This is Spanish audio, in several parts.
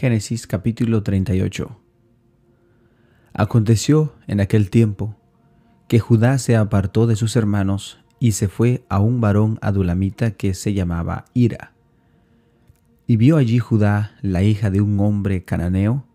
Génesis capítulo 38 Aconteció en aquel tiempo que Judá se apartó de sus hermanos y se fue a un varón adulamita que se llamaba Ira. Y vio allí Judá la hija de un hombre cananeo,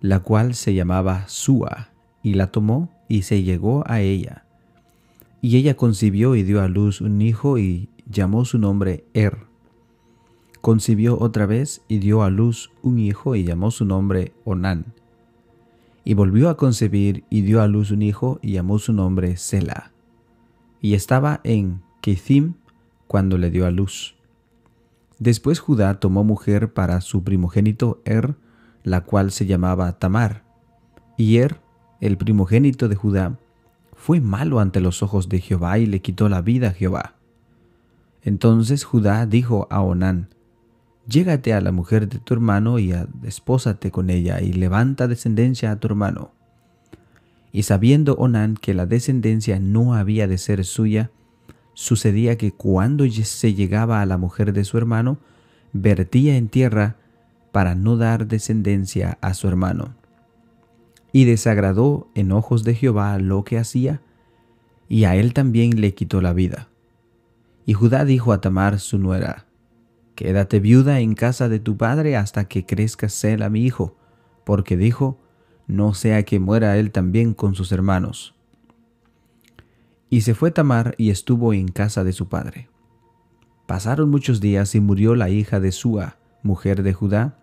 la cual se llamaba Sua, y la tomó y se llegó a ella. Y ella concibió y dio a luz un hijo y llamó su nombre Er. Concibió otra vez y dio a luz un hijo y llamó su nombre Onán. Y volvió a concebir y dio a luz un hijo y llamó su nombre Sela. Y estaba en Kethim cuando le dio a luz. Después Judá tomó mujer para su primogénito Er, la cual se llamaba Tamar. Y Er, el primogénito de Judá, fue malo ante los ojos de Jehová y le quitó la vida a Jehová. Entonces Judá dijo a Onán, Llégate a la mujer de tu hermano y despósate con ella y levanta descendencia a tu hermano. Y sabiendo Onán que la descendencia no había de ser suya, sucedía que cuando se llegaba a la mujer de su hermano, vertía en tierra para no dar descendencia a su hermano. Y desagradó en ojos de Jehová lo que hacía, y a él también le quitó la vida. Y Judá dijo a Tamar su nuera, Quédate viuda en casa de tu padre hasta que crezca Sela mi hijo, porque dijo, no sea que muera él también con sus hermanos. Y se fue Tamar y estuvo en casa de su padre. Pasaron muchos días y murió la hija de Sua, mujer de Judá.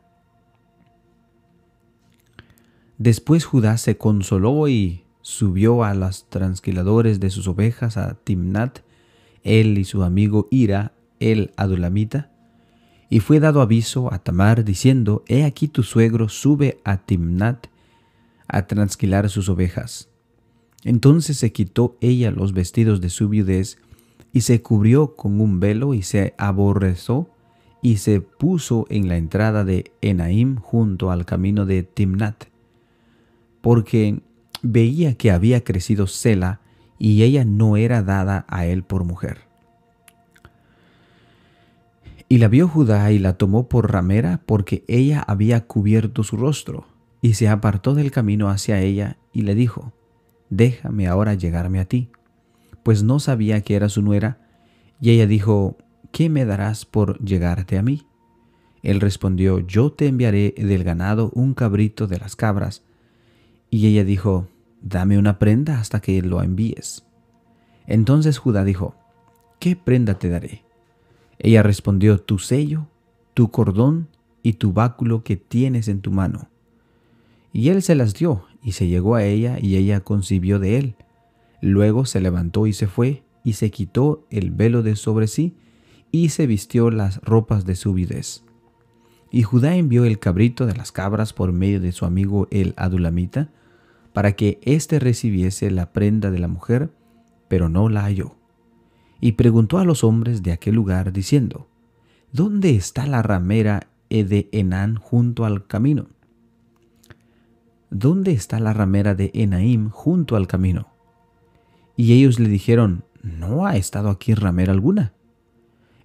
Después Judá se consoló y subió a los transquiladores de sus ovejas a Timnat, él y su amigo Ira, el adulamita, y fue dado aviso a Tamar diciendo, He aquí tu suegro sube a Timnat a transquilar sus ovejas. Entonces se quitó ella los vestidos de su viudez y se cubrió con un velo y se aborrezó y se puso en la entrada de Enaim junto al camino de Timnat, porque veía que había crecido Sela y ella no era dada a él por mujer. Y la vio Judá y la tomó por ramera porque ella había cubierto su rostro, y se apartó del camino hacia ella y le dijo, Déjame ahora llegarme a ti, pues no sabía que era su nuera, y ella dijo, ¿qué me darás por llegarte a mí? Él respondió, Yo te enviaré del ganado un cabrito de las cabras. Y ella dijo, Dame una prenda hasta que lo envíes. Entonces Judá dijo, ¿qué prenda te daré? Ella respondió, tu sello, tu cordón y tu báculo que tienes en tu mano. Y él se las dio, y se llegó a ella, y ella concibió de él. Luego se levantó y se fue, y se quitó el velo de sobre sí, y se vistió las ropas de su videz. Y Judá envió el cabrito de las cabras por medio de su amigo el adulamita, para que éste recibiese la prenda de la mujer, pero no la halló y preguntó a los hombres de aquel lugar diciendo, ¿Dónde está la ramera de Enán junto al camino? ¿Dónde está la ramera de Enaim junto al camino? Y ellos le dijeron, No ha estado aquí ramera alguna.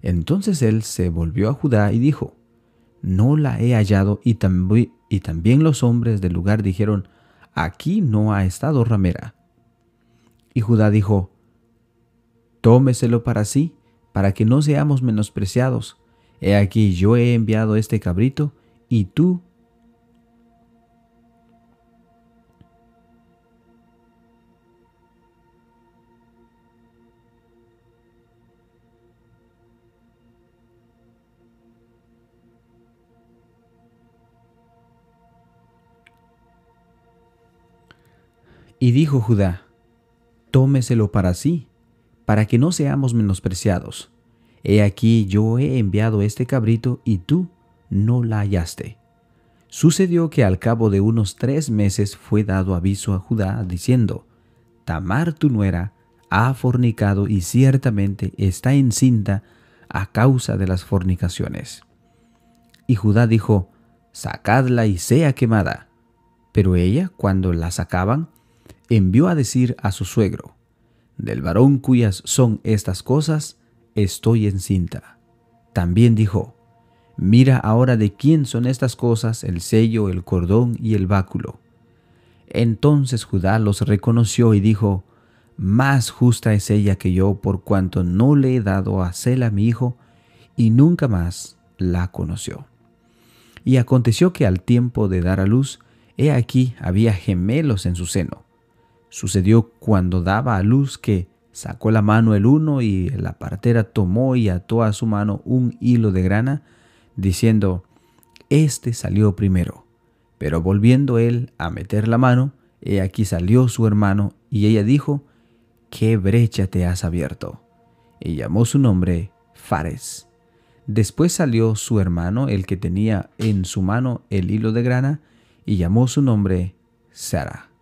Entonces él se volvió a Judá y dijo, No la he hallado, y, y también los hombres del lugar dijeron, Aquí no ha estado ramera. Y Judá dijo, tómeselo para sí, para que no seamos menospreciados. He aquí yo he enviado este cabrito, y tú Y dijo Judá, tómeselo para sí, para que no seamos menospreciados. He aquí yo he enviado este cabrito y tú no la hallaste. Sucedió que al cabo de unos tres meses fue dado aviso a Judá diciendo, Tamar tu nuera ha fornicado y ciertamente está encinta a causa de las fornicaciones. Y Judá dijo, Sacadla y sea quemada. Pero ella, cuando la sacaban, envió a decir a su suegro, del varón cuyas son estas cosas, estoy encinta. También dijo, Mira ahora de quién son estas cosas, el sello, el cordón y el báculo. Entonces Judá los reconoció y dijo, Más justa es ella que yo por cuanto no le he dado a Sela mi hijo, y nunca más la conoció. Y aconteció que al tiempo de dar a luz, he aquí había gemelos en su seno. Sucedió cuando daba a luz que sacó la mano el uno y la partera tomó y ató a su mano un hilo de grana, diciendo, Este salió primero. Pero volviendo él a meter la mano, he aquí salió su hermano, y ella dijo, ¿qué brecha te has abierto? Y llamó su nombre Fares. Después salió su hermano, el que tenía en su mano el hilo de grana, y llamó su nombre Sara.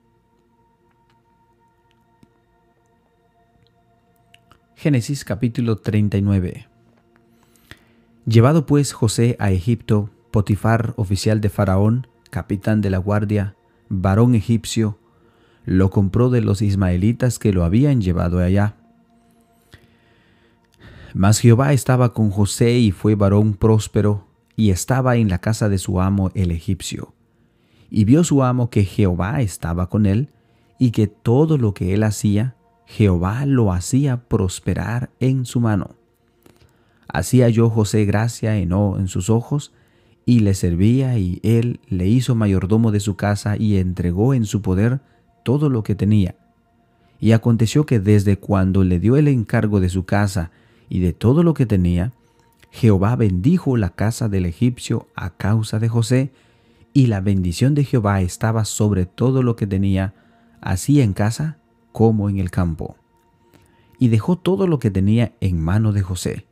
Génesis capítulo 39 Llevado pues José a Egipto, Potifar, oficial de Faraón, capitán de la guardia, varón egipcio, lo compró de los ismaelitas que lo habían llevado allá. Mas Jehová estaba con José y fue varón próspero, y estaba en la casa de su amo el egipcio. Y vio su amo que Jehová estaba con él, y que todo lo que él hacía, Jehová lo hacía prosperar en su mano. Así halló José gracia en, en sus ojos, y le servía, y él le hizo mayordomo de su casa, y entregó en su poder todo lo que tenía. Y aconteció que desde cuando le dio el encargo de su casa y de todo lo que tenía, Jehová bendijo la casa del egipcio a causa de José, y la bendición de Jehová estaba sobre todo lo que tenía, así en casa como en el campo. Y dejó todo lo que tenía en mano de José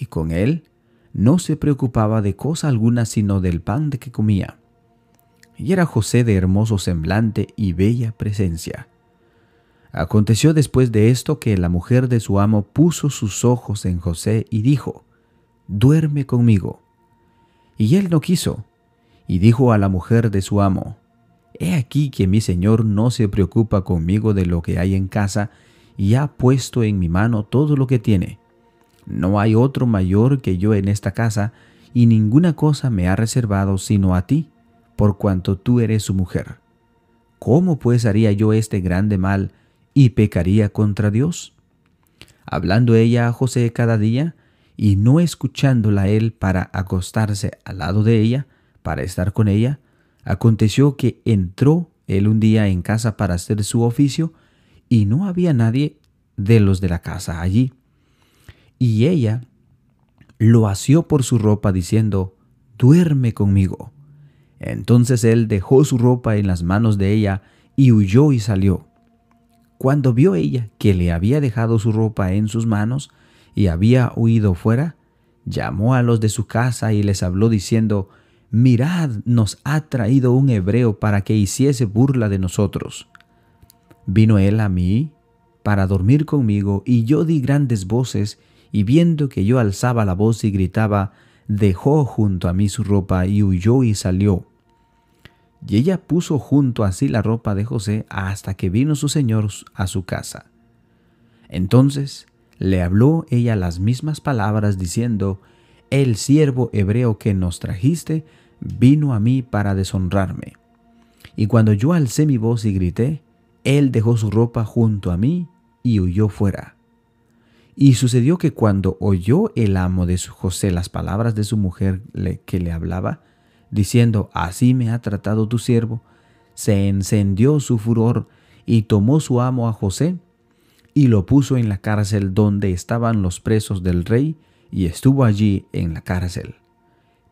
y con él no se preocupaba de cosa alguna sino del pan de que comía. Y era José de hermoso semblante y bella presencia. Aconteció después de esto que la mujer de su amo puso sus ojos en José y dijo, Duerme conmigo. Y él no quiso, y dijo a la mujer de su amo, He aquí que mi señor no se preocupa conmigo de lo que hay en casa, y ha puesto en mi mano todo lo que tiene no hay otro mayor que yo en esta casa, y ninguna cosa me ha reservado sino a ti, por cuanto tú eres su mujer. ¿Cómo pues haría yo este grande mal y pecaría contra Dios? Hablando ella a José cada día, y no escuchándola él para acostarse al lado de ella, para estar con ella, aconteció que entró él un día en casa para hacer su oficio, y no había nadie de los de la casa allí. Y ella lo asió por su ropa diciendo, duerme conmigo. Entonces él dejó su ropa en las manos de ella y huyó y salió. Cuando vio ella que le había dejado su ropa en sus manos y había huido fuera, llamó a los de su casa y les habló diciendo, Mirad, nos ha traído un hebreo para que hiciese burla de nosotros. Vino él a mí para dormir conmigo y yo di grandes voces y viendo que yo alzaba la voz y gritaba, dejó junto a mí su ropa y huyó y salió. Y ella puso junto a sí la ropa de José hasta que vino su señor a su casa. Entonces le habló ella las mismas palabras diciendo, El siervo hebreo que nos trajiste vino a mí para deshonrarme. Y cuando yo alcé mi voz y grité, él dejó su ropa junto a mí y huyó fuera. Y sucedió que cuando oyó el amo de José las palabras de su mujer que le hablaba, diciendo, Así me ha tratado tu siervo, se encendió su furor y tomó su amo a José y lo puso en la cárcel donde estaban los presos del rey y estuvo allí en la cárcel.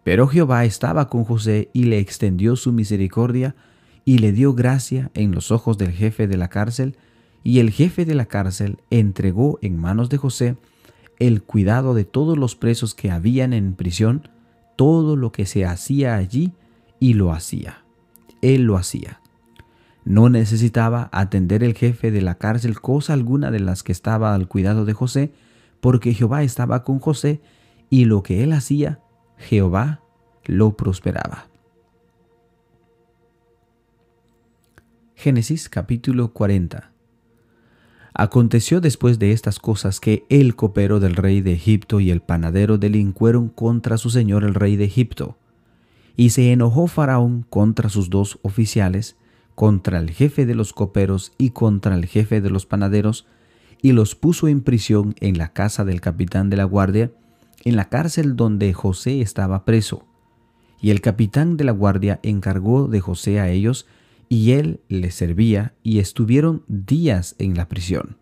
Pero Jehová estaba con José y le extendió su misericordia y le dio gracia en los ojos del jefe de la cárcel y el jefe de la cárcel entregó en manos de José el cuidado de todos los presos que habían en prisión, todo lo que se hacía allí, y lo hacía. Él lo hacía. No necesitaba atender el jefe de la cárcel cosa alguna de las que estaba al cuidado de José, porque Jehová estaba con José, y lo que él hacía, Jehová lo prosperaba. Génesis capítulo 40 Aconteció después de estas cosas que el copero del rey de Egipto y el panadero delincueron contra su señor el rey de Egipto. Y se enojó Faraón contra sus dos oficiales, contra el jefe de los coperos y contra el jefe de los panaderos, y los puso en prisión en la casa del capitán de la guardia, en la cárcel donde José estaba preso. Y el capitán de la guardia encargó de José a ellos y él les servía, y estuvieron días en la prisión.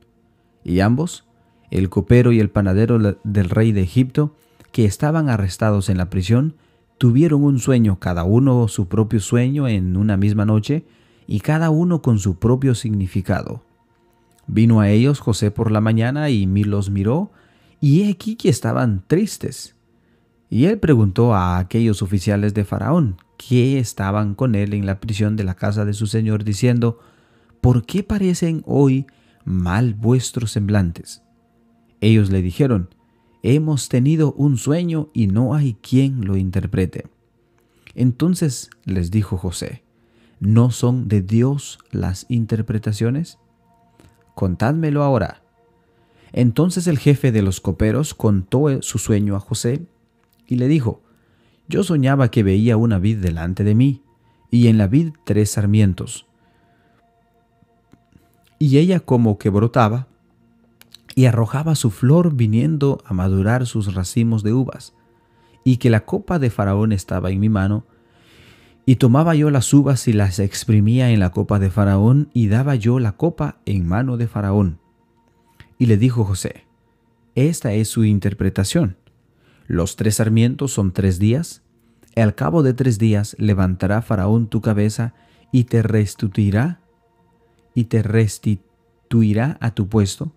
Y ambos, el copero y el panadero del rey de Egipto, que estaban arrestados en la prisión, tuvieron un sueño, cada uno su propio sueño en una misma noche, y cada uno con su propio significado. Vino a ellos José por la mañana y los miró, y he aquí que estaban tristes. Y él preguntó a aquellos oficiales de Faraón, que estaban con él en la prisión de la casa de su señor, diciendo, ¿por qué parecen hoy mal vuestros semblantes? Ellos le dijeron, hemos tenido un sueño y no hay quien lo interprete. Entonces les dijo José, ¿no son de Dios las interpretaciones? Contádmelo ahora. Entonces el jefe de los coperos contó su sueño a José y le dijo, yo soñaba que veía una vid delante de mí, y en la vid tres sarmientos. Y ella como que brotaba, y arrojaba su flor viniendo a madurar sus racimos de uvas, y que la copa de Faraón estaba en mi mano, y tomaba yo las uvas y las exprimía en la copa de Faraón, y daba yo la copa en mano de Faraón. Y le dijo José, esta es su interpretación. Los tres sarmientos son tres días. Al cabo de tres días levantará Faraón tu cabeza y te restituirá y te restituirá a tu puesto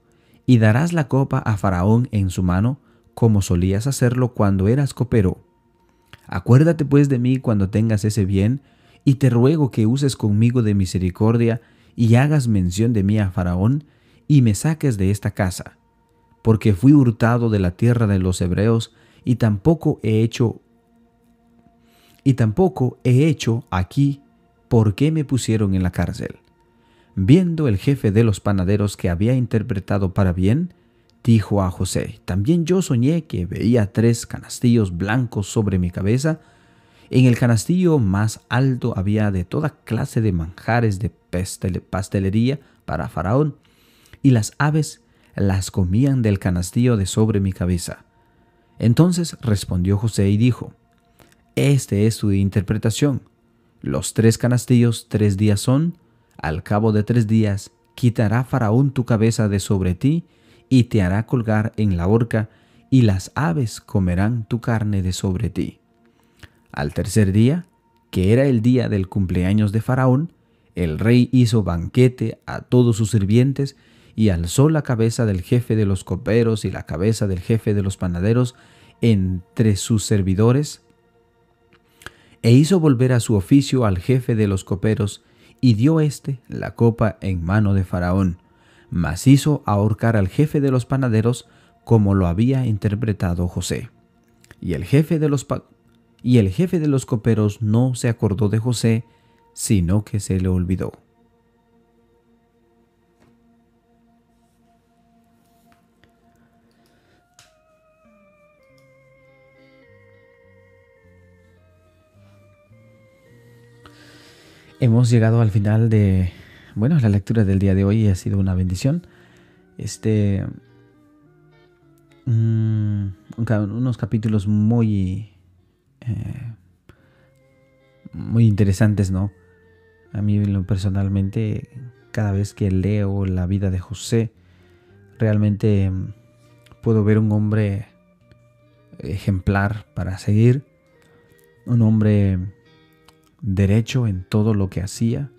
y darás la copa a Faraón en su mano como solías hacerlo cuando eras copero. Acuérdate pues de mí cuando tengas ese bien y te ruego que uses conmigo de misericordia y hagas mención de mí a Faraón y me saques de esta casa, porque fui hurtado de la tierra de los hebreos y tampoco he hecho y tampoco he hecho aquí por qué me pusieron en la cárcel. Viendo el jefe de los panaderos que había interpretado para bien, dijo a José, también yo soñé que veía tres canastillos blancos sobre mi cabeza. En el canastillo más alto había de toda clase de manjares de pastelería para Faraón, y las aves las comían del canastillo de sobre mi cabeza. Entonces respondió José y dijo, Este es tu interpretación. Los tres canastillos tres días son, al cabo de tres días quitará Faraón tu cabeza de sobre ti y te hará colgar en la horca, y las aves comerán tu carne de sobre ti. Al tercer día, que era el día del cumpleaños de Faraón, el rey hizo banquete a todos sus sirvientes y alzó la cabeza del jefe de los coperos y la cabeza del jefe de los panaderos entre sus servidores, e hizo volver a su oficio al jefe de los coperos, y dio éste la copa en mano de Faraón, mas hizo ahorcar al jefe de los panaderos como lo había interpretado José. Y el jefe de los y el jefe de los coperos no se acordó de José, sino que se le olvidó. Hemos llegado al final de, bueno, la lectura del día de hoy ha sido una bendición. Este, mm, unos capítulos muy, eh, muy interesantes, ¿no? A mí personalmente, cada vez que leo la vida de José, realmente mm, puedo ver un hombre ejemplar para seguir, un hombre derecho en todo lo que hacía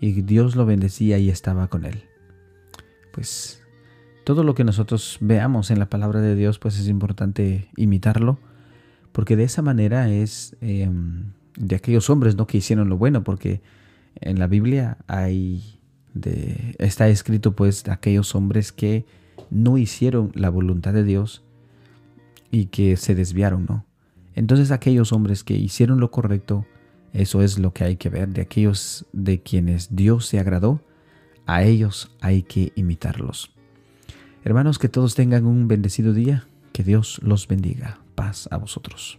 y Dios lo bendecía y estaba con él. Pues todo lo que nosotros veamos en la palabra de Dios pues es importante imitarlo porque de esa manera es em, de aquellos hombres ¿no? que hicieron lo bueno porque en la Biblia hay de, está escrito pues de aquellos hombres que no hicieron la voluntad de Dios y que se desviaron, ¿no? Entonces aquellos hombres que hicieron lo correcto, eso es lo que hay que ver de aquellos de quienes Dios se agradó. a ellos hay que imitarlos. Hermanos, que todos tengan un bendecido día, que Dios los bendiga. Paz a vosotros.